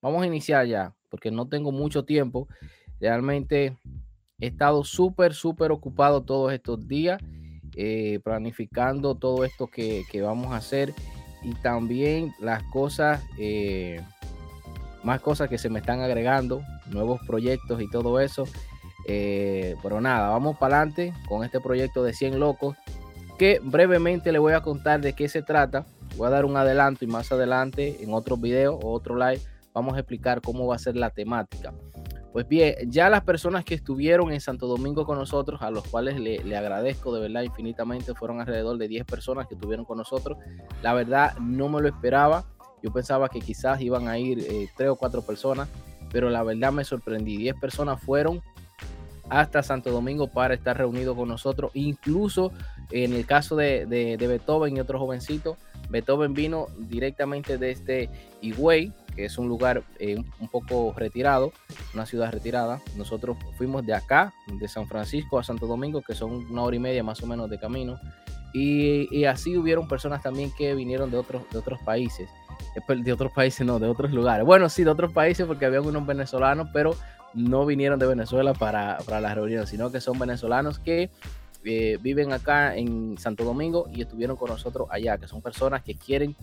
vamos a iniciar ya, porque no tengo mucho tiempo. Realmente he estado súper, súper ocupado todos estos días, eh, planificando todo esto que, vamos a hacer y también las cosas, eh, más cosas que se me están agregando, nuevos proyectos y todo eso. Eh, pero nada, vamos para adelante con este proyecto de 100 locos que brevemente le voy a contar de qué se trata. Voy a dar un adelanto y más adelante en otro video o otro live vamos a explicar cómo va a ser la temática. Pues bien, ya las personas que estuvieron en Santo Domingo con nosotros, a los cuales le, agradezco de verdad infinitamente, fueron alrededor de 10 personas que estuvieron con nosotros. La verdad no me lo esperaba. Yo pensaba que quizás iban a ir eh, 3 o 4 personas, pero la verdad me sorprendí. 10 personas fueron hasta Santo Domingo para estar reunidos con nosotros. Incluso en el caso de, Beethoven y otro jovencito, Beethoven vino directamente desde Higüey, que es un lugar eh, un poco retirado, una ciudad retirada. Nosotros fuimos de acá, de San Francisco a Santo Domingo, que son una hora y media más o menos de camino. Y, así hubieron personas también que vinieron de otros, de otros países. Eh, de otros países, no, de otros lugares. Bueno, sí, de otros países porque había unos venezolanos, pero no vinieron de Venezuela para, para la reunión, sino que son venezolanos que eh, viven acá en Santo Domingo y estuvieron con nosotros allá, que son personas que quieren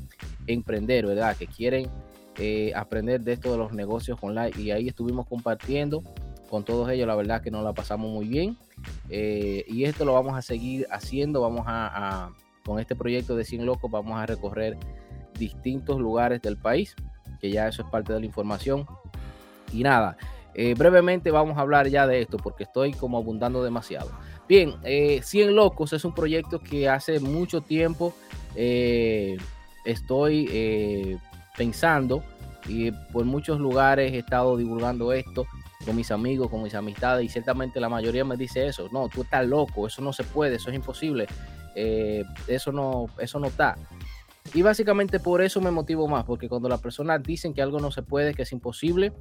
emprender, ¿verdad? Que quieren eh, aprender de esto de los negocios online y ahí estuvimos compartiendo con todos ellos, la verdad que nos la pasamos muy bien eh, y esto lo vamos a seguir haciendo, vamos a, con este proyecto de 100 locos, vamos a recorrer distintos lugares del país, que ya eso es parte de la información. Y nada, eh, brevemente vamos a hablar ya de esto porque estoy como abundando demasiado. Bien, 100 eh, Locos es un proyecto que hace mucho tiempo estoy pensando y por muchos lugares he estado divulgando esto con mis amigos, con mis amistades y ciertamente la mayoría me dice eso. No, tú estás loco, eso no se puede, eso es imposible, eso no, eso no está. Y básicamente por eso me motivo más, porque cuando las personas dicen que algo no se puede, que es imposible,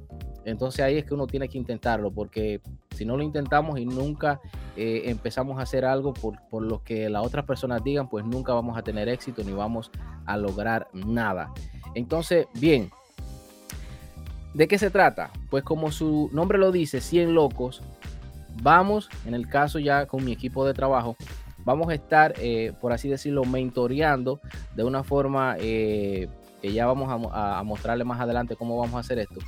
entonces ahí es que uno tiene que intentarlo, porque si no lo intentamos y nunca eh, empezamos a hacer algo por, por, lo que las otras personas digan, pues nunca vamos a tener éxito ni vamos a lograr nada. Entonces, bien, ¿de qué se trata? Pues como su nombre lo dice, 100 locos, vamos, en el caso ya con mi equipo de trabajo, vamos a estar, eh, por así decirlo, mentoreando de una forma eh, que ya vamos a, mostrarle más adelante cómo vamos a hacer esto.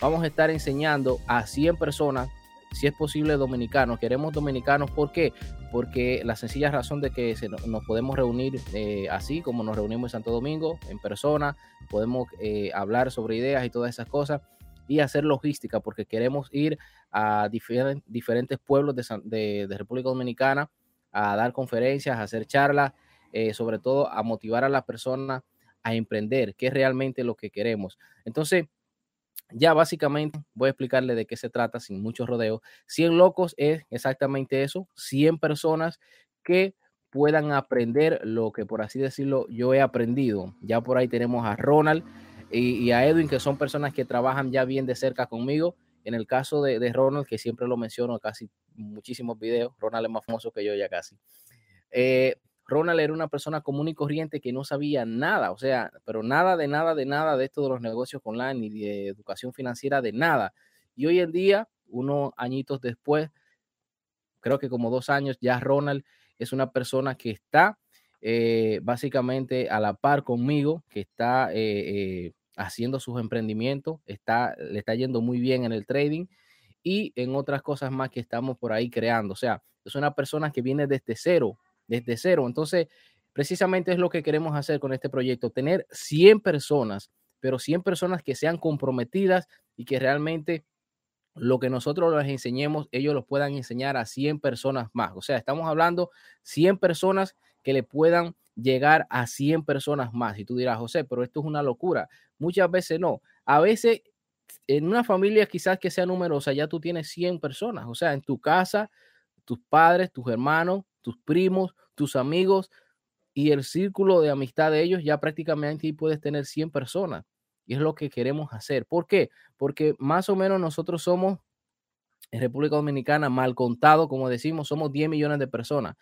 Vamos a estar enseñando a 100 personas, si es posible dominicanos. Queremos dominicanos, ¿por qué? Porque la sencilla razón de que nos podemos reunir eh, así como nos reunimos en Santo Domingo, en persona, podemos hablar sobre ideas y todas esas cosas y hacer logística, porque queremos ir a diferentes pueblos de República Dominicana a dar conferencias, a hacer charlas, eh, sobre todo a motivar a las personas a emprender, que es realmente lo que queremos. Entonces, ya básicamente voy a explicarle de qué se trata sin mucho rodeo. 100 locos es exactamente eso, 100 personas que puedan aprender lo que por así decirlo yo he aprendido. Ya por ahí tenemos a Ronald y, a Edwin, que son personas que trabajan ya bien de cerca conmigo. En el caso de, de Ronald, que siempre lo menciono casi muchísimos videos. Ronald es más famoso que yo ya casi. Eh, Ronald era una persona común y corriente que no sabía nada, o sea, pero nada de nada de nada de esto de los negocios online ni de educación financiera, de nada. Y hoy en día, unos añitos después, creo que como dos años, ya Ronald es una persona que está eh, básicamente a la par conmigo, que está eh, haciendo sus emprendimientos, está, le está yendo muy bien en el trading y en otras cosas más que estamos por ahí creando. O sea, es una persona que viene desde cero, desde cero. Entonces, precisamente es lo que queremos hacer con este proyecto, tener 100 personas, pero 100 personas que sean comprometidas y que realmente lo que nosotros les enseñemos, ellos lo puedan enseñar a 100 personas más. O sea, estamos hablando 100 personas que le puedan llegar a 100 personas más. Y tú dirás, José, pero esto es una locura. Muchas veces no. A veces en una familia quizás que sea numerosa, ya tú tienes 100 personas, o sea, en tu casa, tus padres, tus hermanos, tus primos, tus amigos y el círculo de amistad de ellos, ya prácticamente puedes tener 100 personas. Y es lo que queremos hacer. ¿Por qué? Porque más o menos nosotros somos en República Dominicana, mal contado, como decimos, somos 10 millones de personas.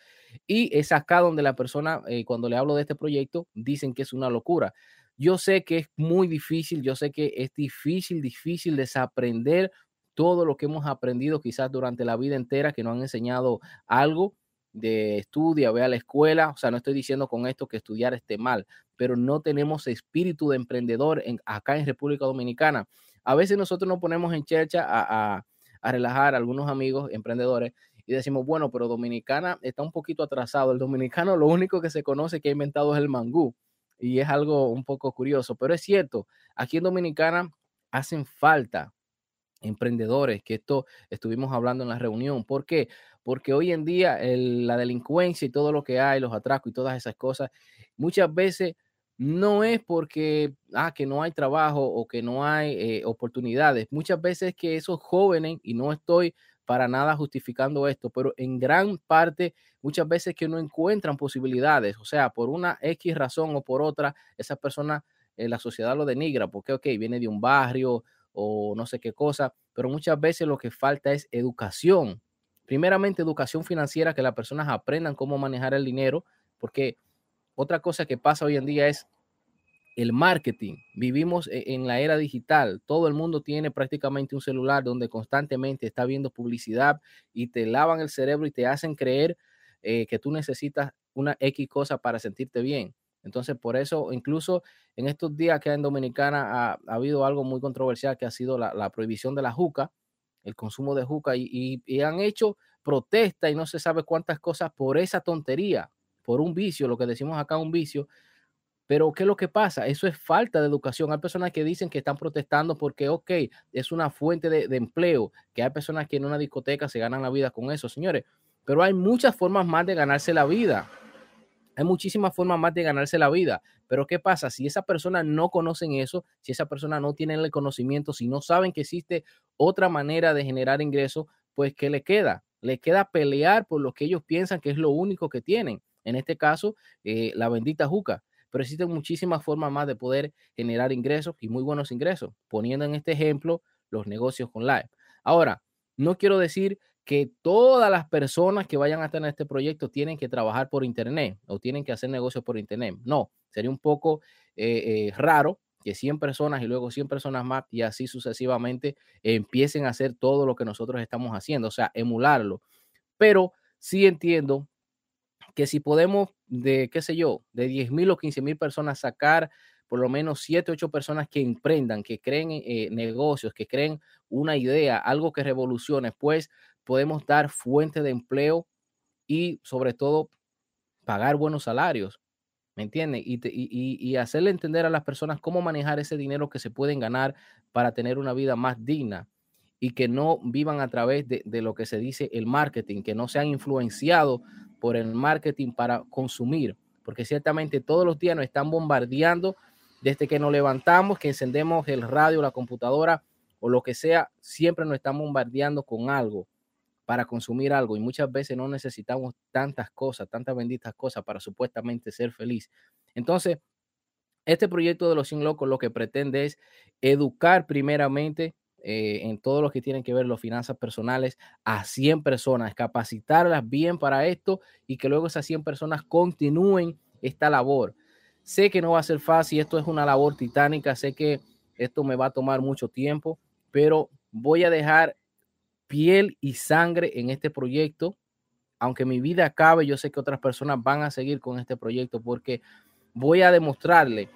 Y es acá donde la persona, eh, cuando le hablo de este proyecto, dicen que es una locura. Yo sé que es muy difícil, yo sé que es difícil, difícil desaprender todo lo que hemos aprendido quizás durante la vida entera, que nos han enseñado algo de estudia, ve a la escuela. O sea, no estoy diciendo con esto que estudiar esté mal, pero no tenemos espíritu de emprendedor en, acá en República Dominicana. A veces nosotros nos ponemos en chercha a, a relajar a algunos amigos emprendedores y decimos, bueno, pero Dominicana está un poquito atrasado. El dominicano lo único que se conoce que ha inventado es el mangú y es algo un poco curioso, pero es cierto, aquí en Dominicana hacen falta emprendedores, que esto estuvimos hablando en la reunión. ¿Por qué? Porque hoy en día la delincuencia y todo lo que hay, los atracos y todas esas cosas, muchas veces no es porque ah, que no hay trabajo o que no hay eh, oportunidades. Muchas veces que esos jóvenes, y no estoy para nada justificando esto, pero en gran parte muchas veces que no encuentran posibilidades, o sea, por una X razón o por otra, esa persona, eh, la sociedad lo denigra, porque, ok, viene de un barrio o no sé qué cosa, pero muchas veces lo que falta es educación. Primeramente, educación financiera, que las personas aprendan cómo manejar el dinero, porque otra cosa que pasa hoy en día es el marketing. Vivimos e-, en la era digital. Todo el mundo tiene prácticamente un celular donde constantemente está viendo publicidad y te lavan el cerebro y te hacen creer eh, que tú necesitas una X cosa para sentirte bien. Entonces, por eso, incluso en estos días que en Dominicana ha, habido algo muy controversial que ha sido la, prohibición de la juca, el consumo de juca, y, y han hecho protesta y no se sabe cuántas cosas por esa tontería por un vicio, lo que decimos acá un vicio. Pero ¿qué es lo que pasa? Eso es falta de educación. Hay personas que dicen que están protestando porque, ok, es una fuente de, empleo, que hay personas que en una discoteca se ganan la vida con eso, señores. Pero hay muchas formas más de ganarse la vida. Hay muchísimas formas más de ganarse la vida. Pero ¿qué pasa? Si esa persona no conocen eso, si esa persona no tiene el conocimiento, si no saben que existe otra manera de generar ingresos, pues ¿qué le queda? Le queda pelear por lo que ellos piensan que es lo único que tienen en este caso, eh, la bendita juca. Pero existen muchísimas formas más de poder generar ingresos y muy buenos ingresos, poniendo en este ejemplo los negocios online. Ahora, no quiero decir que todas las personas que vayan a estar en este proyecto tienen que trabajar por Internet o tienen que hacer negocios por Internet. No, sería un poco eh, eh, raro que 100 personas y luego 100 personas más y así sucesivamente empiecen a hacer todo lo que nosotros estamos haciendo, o sea, emularlo. Pero sí entiendo que si podemos de, qué sé yo, de 10 mil o 15 mil personas sacar por lo menos 7, 8 personas que emprendan, que creen eh, negocios, que creen una idea, algo que revolucione, pues podemos dar fuente de empleo y sobre todo pagar buenos salarios, ¿me entiendes? Y, y, y, hacerle entender a las personas cómo manejar ese dinero que se pueden ganar para tener una vida más digna y que no vivan a través de, de lo que se dice el marketing, que no sean influenciados por el marketing para consumir, porque ciertamente todos los días nos están bombardeando desde que nos levantamos, que encendemos el radio, la computadora o lo que sea, siempre nos están bombardeando con algo para consumir algo y muchas veces no necesitamos tantas cosas, tantas benditas cosas para supuestamente ser feliz. Entonces, este proyecto de los 100 locos lo que pretende es educar primeramente eh, en todo lo que tiene que ver las finanzas personales a 100 personas, capacitarlas bien para esto y que luego esas 100 personas continúen esta labor. Sé que no va a ser fácil, esto es una labor titánica, sé que esto me va a tomar mucho tiempo, pero voy a dejar piel y sangre en este proyecto. Aunque mi vida acabe, yo sé que otras personas van a seguir con este proyecto porque voy a demostrarle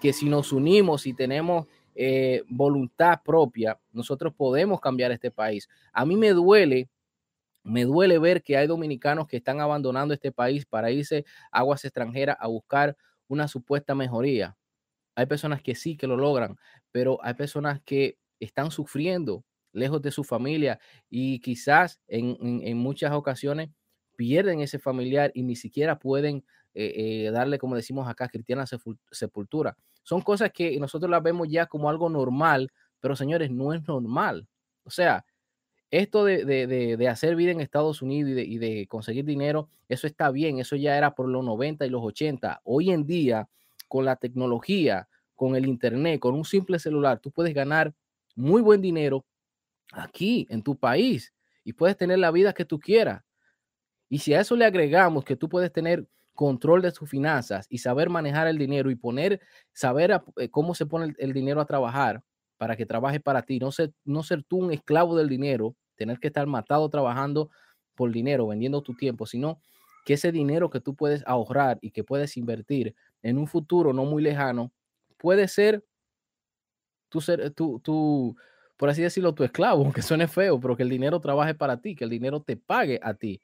que si nos unimos y tenemos eh, voluntad propia, nosotros podemos cambiar este país. A mí me duele, me duele ver que hay dominicanos que están abandonando este país para irse a aguas extranjeras a buscar una supuesta mejoría. Hay personas que sí que lo logran, pero hay personas que están sufriendo lejos de su familia y quizás en, muchas ocasiones pierden ese familiar y ni siquiera pueden eh, eh, darle, como decimos acá, cristiana sepultura. Son cosas que nosotros las vemos ya como algo normal, pero señores, no es normal. O sea, esto de, hacer vida en Estados Unidos y, de, conseguir dinero, eso está bien, eso ya era por los 90 y los 80. Hoy en día, con la tecnología, con el Internet, con un simple celular, tú puedes ganar muy buen dinero aquí, en tu país, y puedes tener la vida que tú quieras. Y si a eso le agregamos que tú puedes tener control de sus finanzas y saber manejar el dinero y poner, saber eh, cómo se pone el, dinero a trabajar para que trabaje para ti, no ser, no ser tú un esclavo del dinero, tener que estar matado trabajando por dinero, vendiendo tu tiempo, sino que ese dinero que tú puedes ahorrar y que puedes invertir en un futuro no muy lejano, puede ser tu, ser, tu, tu, por así decirlo, tu esclavo, aunque suene feo, pero que el dinero trabaje para ti, que el dinero te pague a ti.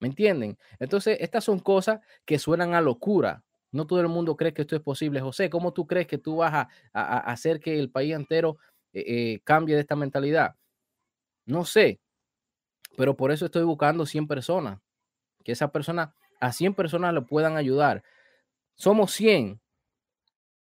¿Me entienden? Entonces, estas son cosas que suenan a locura. No todo el mundo cree que esto es posible. José, ¿cómo tú crees que tú vas a, hacer que el país entero eh, eh, cambie de esta mentalidad? No sé, pero por eso estoy buscando 100 personas, que esa persona, a 100 personas le puedan ayudar. Somos 100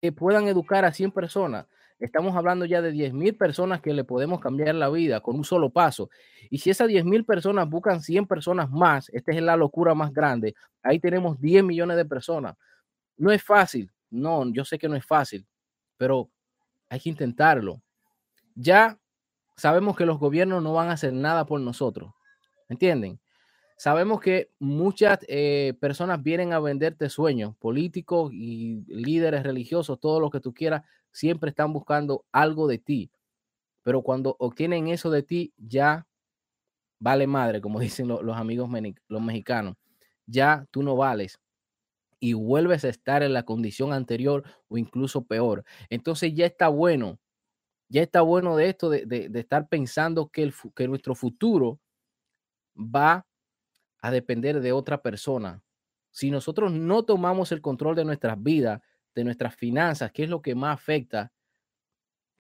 que puedan educar a 100 personas. Estamos hablando ya de 10 mil personas que le podemos cambiar la vida con un solo paso. Y si esas 10 mil personas buscan 100 personas más, esta es la locura más grande, ahí tenemos 10 millones de personas. No es fácil, no, yo sé que no es fácil, pero hay que intentarlo. Ya sabemos que los gobiernos no van a hacer nada por nosotros, ¿entienden? Sabemos que muchas eh, personas vienen a venderte sueños, políticos y líderes religiosos, todo lo que tú quieras, siempre están buscando algo de ti. Pero cuando obtienen eso de ti, ya vale madre, como dicen los, amigos los mexicanos. Ya tú no vales y vuelves a estar en la condición anterior o incluso peor. Entonces ya está bueno, ya está bueno de esto, de, estar pensando que, el, que nuestro futuro va a depender de otra persona. Si nosotros no tomamos el control de nuestras vidas, de nuestras finanzas, ¿qué es lo que más afecta?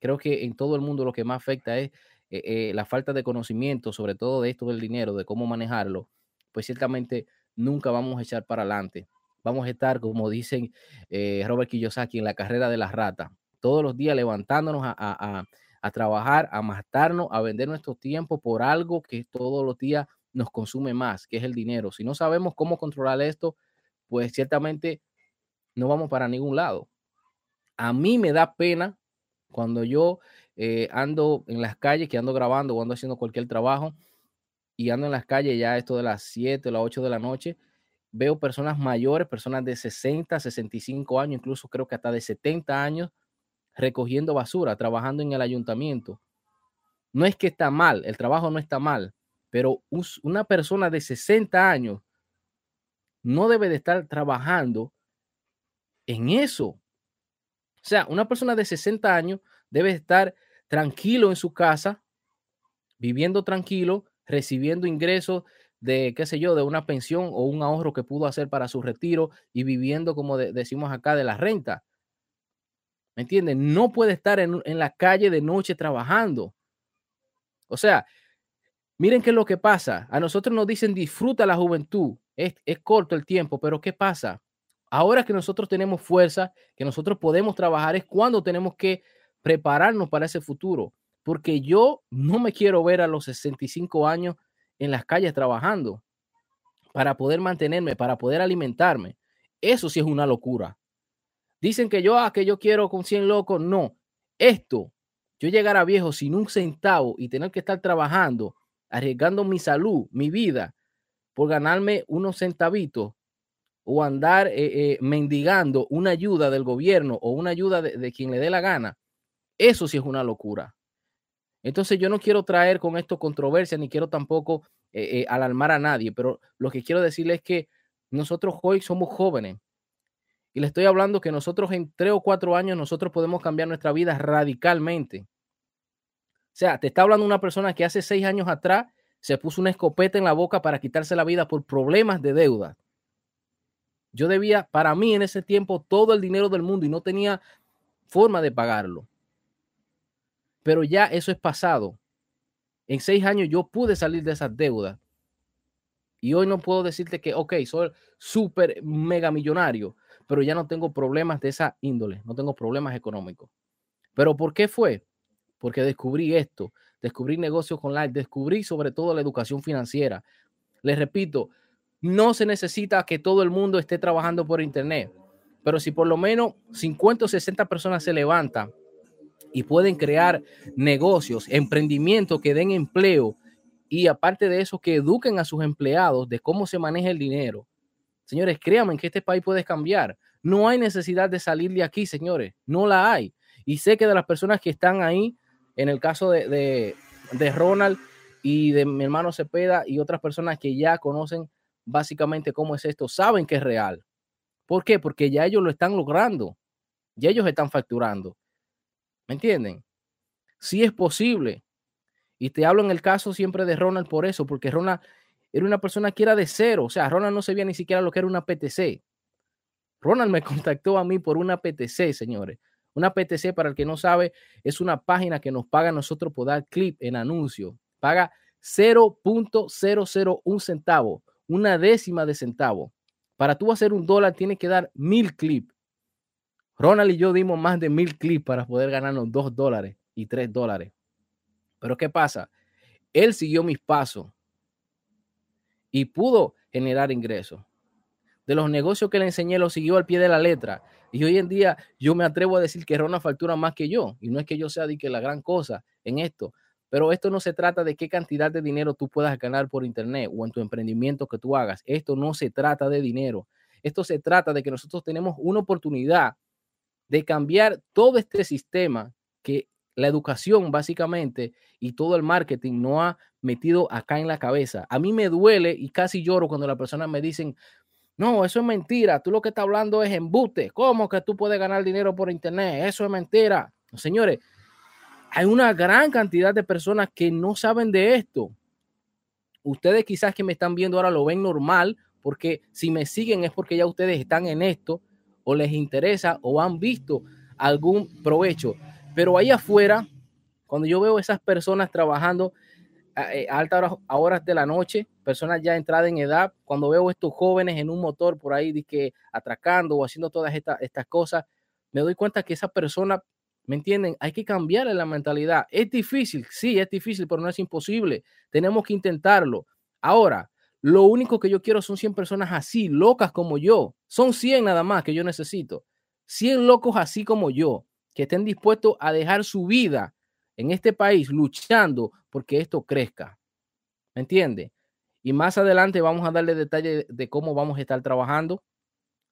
Creo que en todo el mundo lo que más afecta es eh, eh, la falta de conocimiento, sobre todo de esto del dinero, de cómo manejarlo, pues ciertamente nunca vamos a echar para adelante. Vamos a estar, como dicen eh, Robert Kiyosaki, en la carrera de las ratas, todos los días levantándonos a, a trabajar, a matarnos, a vender nuestro tiempo por algo que todos los días nos consume más, que es el dinero. Si no sabemos cómo controlar esto, pues ciertamente no vamos para ningún lado. A mí me da pena cuando yo eh, ando en las calles, que ando grabando o ando haciendo cualquier trabajo y ando en las calles ya esto de las 7 o las 8 de la noche, veo personas mayores, personas de 60, 65 años, incluso creo que hasta de 70 años, recogiendo basura, trabajando en el ayuntamiento. No es que está mal, el trabajo no está mal, pero una persona de 60 años no debe de estar trabajando en eso. O sea, una persona de 60 años debe estar tranquilo en su casa, viviendo tranquilo, recibiendo ingresos de, qué sé yo, de una pensión o un ahorro que pudo hacer para su retiro y viviendo, como decimos acá, de la renta. ¿Me entienden? No puede estar en, en, la calle de noche trabajando. O sea, miren qué es lo que pasa. A nosotros nos dicen disfruta la juventud. Es, es corto el tiempo, pero ¿qué pasa? Ahora que nosotros tenemos fuerza, que nosotros podemos trabajar, es cuando tenemos que prepararnos para ese futuro. Porque yo no me quiero ver a los 65 años en las calles trabajando para poder mantenerme, para poder alimentarme. Eso sí es una locura. Dicen que yo, ah, que yo quiero con 100 locos. No, esto, yo llegar a viejo sin un centavo y tener que estar trabajando, arriesgando mi salud, mi vida, por ganarme unos centavitos, o andar eh, eh, mendigando una ayuda del gobierno o una ayuda de, quien le dé la gana, eso sí es una locura. Entonces yo no quiero traer con esto controversia ni quiero tampoco eh, alarmar a nadie, pero lo que quiero decirles es que nosotros hoy somos jóvenes y le estoy hablando que nosotros en tres o cuatro años nosotros podemos cambiar nuestra vida radicalmente. O sea, te está hablando una persona que hace seis años atrás se puso una escopeta en la boca para quitarse la vida por problemas de deuda. Yo debía, para mí en ese tiempo, todo el dinero del mundo y no tenía forma de pagarlo. Pero ya eso es pasado. En seis años yo pude salir de esas deudas. Y hoy no puedo decirte que, ok, soy súper mega millonario, pero ya no tengo problemas de esa índole, no tengo problemas económicos. ¿Pero por qué fue? Porque descubrí esto, descubrí negocios online, descubrí sobre todo la educación financiera. Les repito, no se necesita que todo el mundo esté trabajando por Internet, pero si por lo menos 50 o 60 personas se levantan y pueden crear negocios, emprendimientos que den empleo y aparte de eso que eduquen a sus empleados de cómo se maneja el dinero. Señores, créanme que este país puede cambiar. No hay necesidad de salir de aquí, señores. No la hay. Y sé que de las personas que están ahí, en el caso de, de, Ronald y de mi hermano Cepeda y otras personas que ya conocen básicamente cómo es esto, saben que es real. ¿Por qué? Porque ya ellos lo están logrando. Ya ellos están facturando. ¿Me entienden? Sí es posible. Y te hablo en el caso siempre de Ronald por eso, porque Ronald era una persona que era de cero. O sea, Ronald no sabía ni siquiera lo que era una PTC. Ronald me contactó a mí por una PTC, señores. Una PTC, para el que no sabe, es una página que nos paga a nosotros por dar clip en anuncio. Paga 0.001 centavo, una décima de centavo. Para tú hacer un dólar, tienes que dar mil clips. Ronald y yo dimos más de mil clips para poder ganarnos dos dólares y tres dólares. Pero ¿qué pasa? Él siguió mis pasos y pudo generar ingresos. De los negocios que le enseñé, lo siguió al pie de la letra. Y hoy en día yo me atrevo a decir que Ronald factura más que yo. Y no es que yo sea de que la gran cosa en esto. Pero esto no se trata de qué cantidad de dinero tú puedas ganar por internet o en tu emprendimiento que tú hagas. Esto no se trata de dinero. Esto se trata de que nosotros tenemos una oportunidad de cambiar todo este sistema que la educación básicamente y todo el marketing no ha metido acá en la cabeza. A mí me duele y casi lloro cuando las personas me dicen, no, eso es mentira, tú lo que estás hablando es embuste, ¿cómo que tú puedes ganar dinero por internet? Eso es mentira. Señores, hay una gran cantidad de personas que no saben de esto. Ustedes quizás que me están viendo ahora lo ven normal, porque si me siguen es porque ya ustedes están en esto o les interesa o han visto algún provecho. Pero ahí afuera, cuando yo veo esas personas trabajando a, eh, altas horas, de la noche, personas ya entradas en edad, cuando veo estos jóvenes en un motor por ahí que atracando o haciendo todas estas, estas cosas, me doy cuenta que esa persona, ¿me entienden? Hay que cambiarle la mentalidad. Es difícil, sí, es difícil, pero no es imposible. Tenemos que intentarlo. Ahora, lo único que yo quiero son 100 personas así, locas como yo. Son 100 nada más que yo necesito. 100 locos así como yo, que estén dispuestos a dejar su vida en este país luchando porque esto crezca. ¿Me entiende? Y más adelante vamos a darle detalles de cómo vamos a estar trabajando,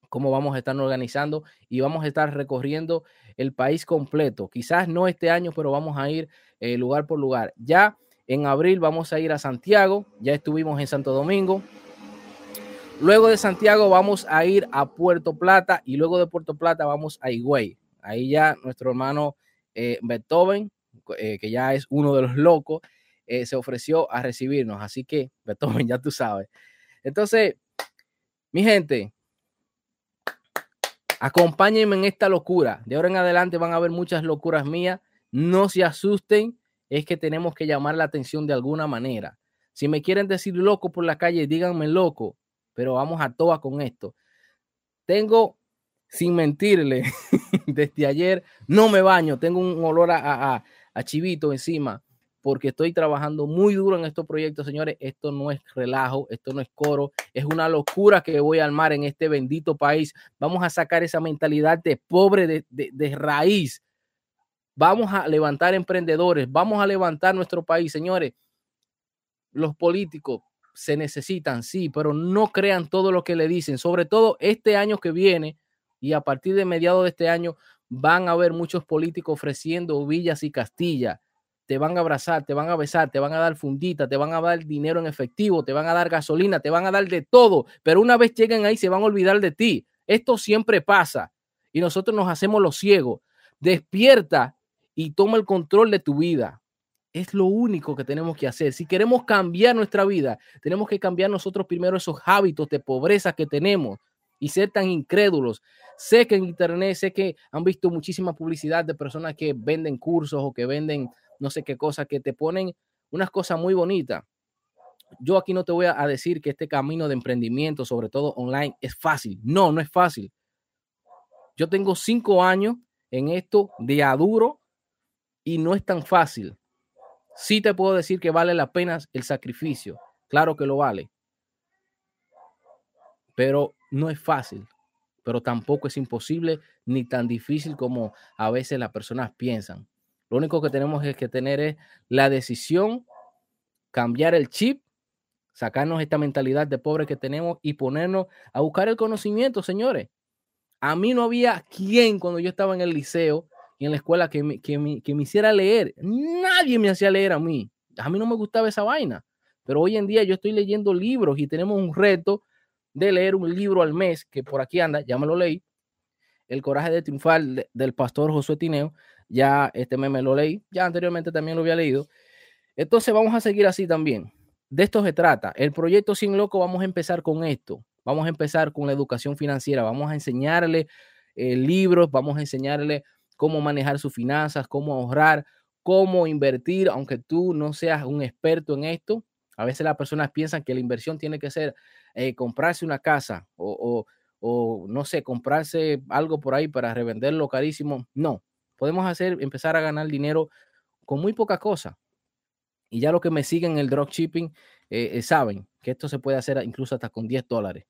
cómo vamos a estar organizando y vamos a estar recorriendo el país completo. Quizás no este año, pero vamos a ir eh, lugar por lugar. Ya en abril vamos a ir a Santiago, ya estuvimos en Santo Domingo. Luego de Santiago vamos a ir a Puerto Plata y luego de Puerto Plata vamos a Higüey. Ahí ya nuestro hermano eh, Beethoven, eh, que ya es uno de los locos, se ofreció a recibirnos. Así que, Beethoven, ya tú sabes. Entonces, mi gente, acompáñenme en esta locura. De ahora en adelante van a haber muchas locuras mías. No se asusten es que tenemos que llamar la atención de alguna manera. Si me quieren decir loco por la calle, díganme loco, pero vamos a toa con esto. Tengo, sin mentirle, desde ayer no me baño, tengo un olor a, a chivito encima porque estoy trabajando muy duro en estos proyectos, señores. Esto no es relajo, esto no es coro, es una locura que voy a armar en este bendito país. Vamos a sacar esa mentalidad de pobre de, raíz Vamos a levantar emprendedores, vamos a levantar nuestro país, señores. Los políticos se necesitan, sí, pero no crean todo lo que le dicen. Sobre todo este año que viene y a partir de mediados de este año van a haber muchos políticos ofreciendo villas y castillas. Te van a abrazar, te van a besar, te van a dar fundita, te van a dar dinero en efectivo, te van a dar gasolina, te van a dar de todo. Pero una vez lleguen ahí se van a olvidar de ti. Esto siempre pasa y nosotros nos hacemos los ciegos. Despierta y toma el control de tu vida. Es lo único que tenemos que hacer. Si queremos cambiar nuestra vida, tenemos que cambiar nosotros primero esos hábitos de pobreza que tenemos y ser tan incrédulos. Sé que en internet, sé que han visto muchísima publicidad de personas que venden cursos o que venden no sé qué cosas, que te ponen unas cosas muy bonitas. Yo aquí no te voy a decir que este camino de emprendimiento, sobre todo online, es fácil. No, no es fácil. Yo tengo cinco años en esto de aduro y no es tan fácil. Sí te puedo decir que vale la pena el sacrificio. Claro que lo vale. Pero no es fácil. Pero tampoco es imposible ni tan difícil como a veces las personas piensan. Lo único que tenemos es que tener es la decisión, cambiar el chip, sacarnos esta mentalidad de pobre que tenemos y ponernos a buscar el conocimiento, señores. A mí no había quien cuando yo estaba en el liceo y en la escuela que me, que me hiciera leer. Nadie me hacía leer a mí. A mí no me gustaba esa vaina. Pero hoy en día yo estoy leyendo libros y tenemos un reto de leer un libro al mes, que por aquí anda, ya me lo leí. El coraje de triunfar del pastor Josué Tineo. Ya este meme lo leí. Ya anteriormente también lo había leído. Entonces vamos a seguir así también. De esto se trata. El proyecto Sin Loco, vamos a empezar con esto. Vamos a empezar con la educación financiera. Vamos a enseñarle eh, libros, vamos a enseñarle cómo manejar sus finanzas, cómo ahorrar, cómo invertir, aunque tú no seas un experto en esto. A veces las personas piensan que la inversión tiene que ser eh, comprarse una casa o, o, no sé, comprarse algo por ahí para revenderlo carísimo. No, podemos hacer, empezar a ganar dinero con muy poca cosa. Y ya los que me siguen en el dropshipping eh, eh, saben que esto se puede hacer incluso hasta con 10 dólares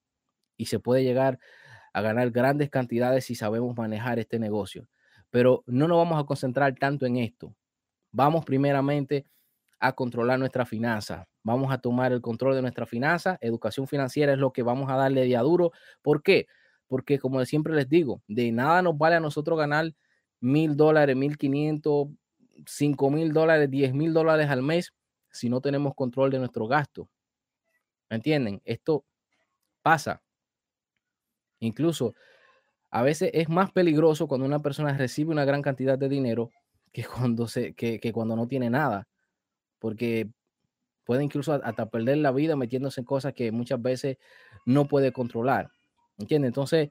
y se puede llegar a ganar grandes cantidades si sabemos manejar este negocio. Pero no nos vamos a concentrar tanto en esto. Vamos primeramente a controlar nuestra finanza. Vamos a tomar el control de nuestra finanza. Educación financiera es lo que vamos a darle día duro. ¿Por qué? Porque como siempre les digo, de nada nos vale a nosotros ganar mil dólares, mil quinientos, 5 mil dólares, 10 mil dólares al mes si no tenemos control de nuestro gasto. ¿Me entienden? Esto pasa. Incluso a veces es más peligroso cuando una persona recibe una gran cantidad de dinero que cuando, se, que, cuando no tiene nada. Porque puede incluso hasta perder la vida metiéndose en cosas que muchas veces no puede controlar. ¿Entiendes? Entonces,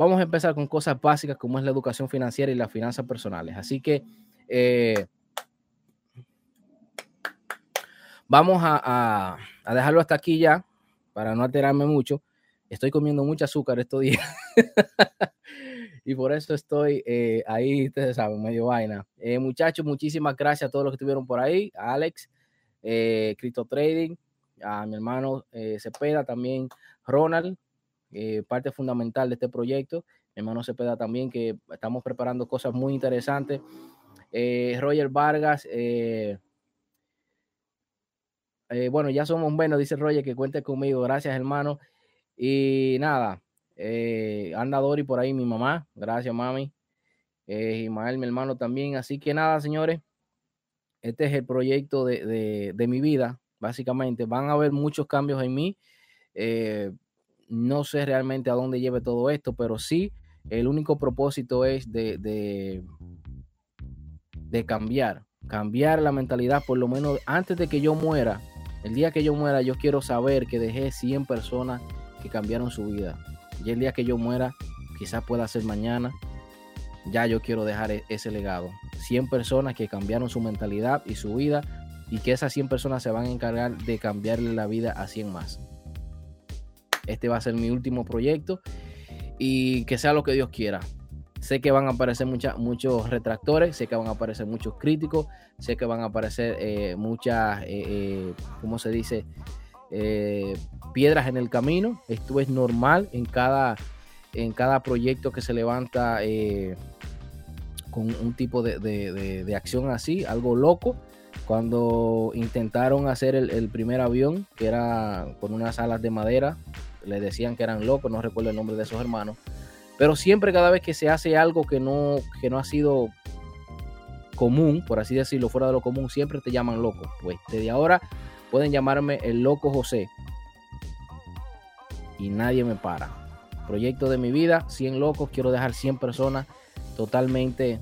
vamos a empezar con cosas básicas como es la educación financiera y las finanzas personales. Así que eh, vamos a, dejarlo hasta aquí ya, para no alterarme mucho. Estoy comiendo mucho azúcar estos días. y por eso estoy eh, ahí, ustedes saben, medio vaina. Eh, muchachos, muchísimas gracias a todos los que estuvieron por ahí. A Alex, Crypto Trading, a mi hermano Cepeda, también Ronald, parte fundamental de este proyecto. Mi hermano Cepeda también, que estamos preparando cosas muy interesantes. Eh, Roger Vargas, eh, eh, bueno, ya somos buenos, dice Roger, que cuente conmigo. Gracias, hermano. Y nada, anda Dori por ahí, mi mamá. Gracias, mami. Ismael, mi hermano, también. Así que nada, señores, este es el proyecto de, de mi vida, básicamente. Van a haber muchos cambios en mí. No sé realmente a dónde lleve todo esto, pero sí, el único propósito es de, de cambiar, cambiar la mentalidad, por lo menos antes de que yo muera. El día que yo muera, yo quiero saber que dejé 100 personas que cambiaron su vida. Y el día que yo muera, quizás pueda ser mañana, ya yo quiero dejar e-, ese legado. 100 personas que cambiaron su mentalidad y su vida y que esas 100 personas se van a encargar de cambiarle la vida a 100 más. Este va a ser mi último proyecto y que sea lo que Dios quiera. Sé que van a aparecer muchos retractores, sé que van a aparecer muchos críticos, sé que van a aparecer eh, muchas, eh, eh, ¿cómo se dice? piedras en el camino. Esto es normal en cada, en cada proyecto que se levanta con un tipo de, acción así, algo loco. Cuando intentaron hacer el primer avión, que era con unas alas de madera, le decían que eran locos, no recuerdo el nombre de esos hermanos pero siempre cada vez que se hace algo que no, que no ha sido común, por así decirlo, fuera de lo común, siempre te llaman loco. Pues desde ahora pueden llamarme el loco José. Y nadie me para. Proyecto de mi vida, 100 locos, quiero dejar 100 personas totalmente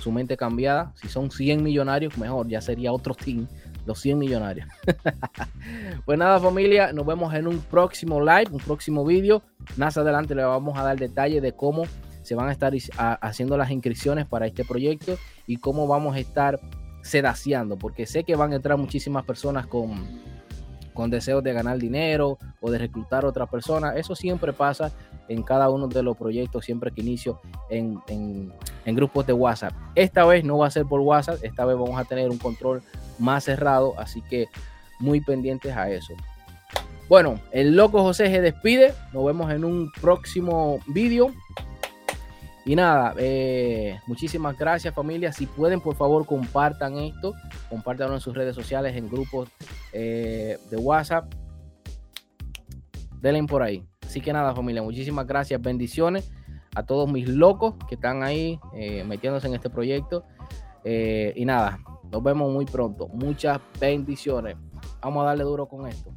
su mente cambiada. Si son 100 millonarios, mejor, ya sería otro team los 100 millonarios. pues nada familia, nos vemos en un próximo live, un próximo vídeo. Más adelante le vamos a dar detalles de cómo se van a estar haciendo las inscripciones para este proyecto y cómo vamos a estar sedaciando, porque sé que van a entrar muchísimas personas con, con deseos de ganar dinero o de reclutar a otras personas. Eso siempre pasa en cada uno de los proyectos, siempre que inicio en, en, en, grupos de WhatsApp. Esta vez no va a ser por WhatsApp, esta vez vamos a tener un control más cerrado, así que muy pendientes a eso. Bueno, el loco José se despide, nos vemos en un próximo vídeo. Y nada, eh, muchísimas gracias familia. Si pueden, por favor, compartan esto. Compártanlo en sus redes sociales, en grupos eh, de WhatsApp. denle por ahí. Así que nada, familia, muchísimas gracias, bendiciones a todos mis locos que están ahí eh, metiéndose en este proyecto. Y nada, nos vemos muy pronto. Muchas bendiciones. Vamos a darle duro con esto.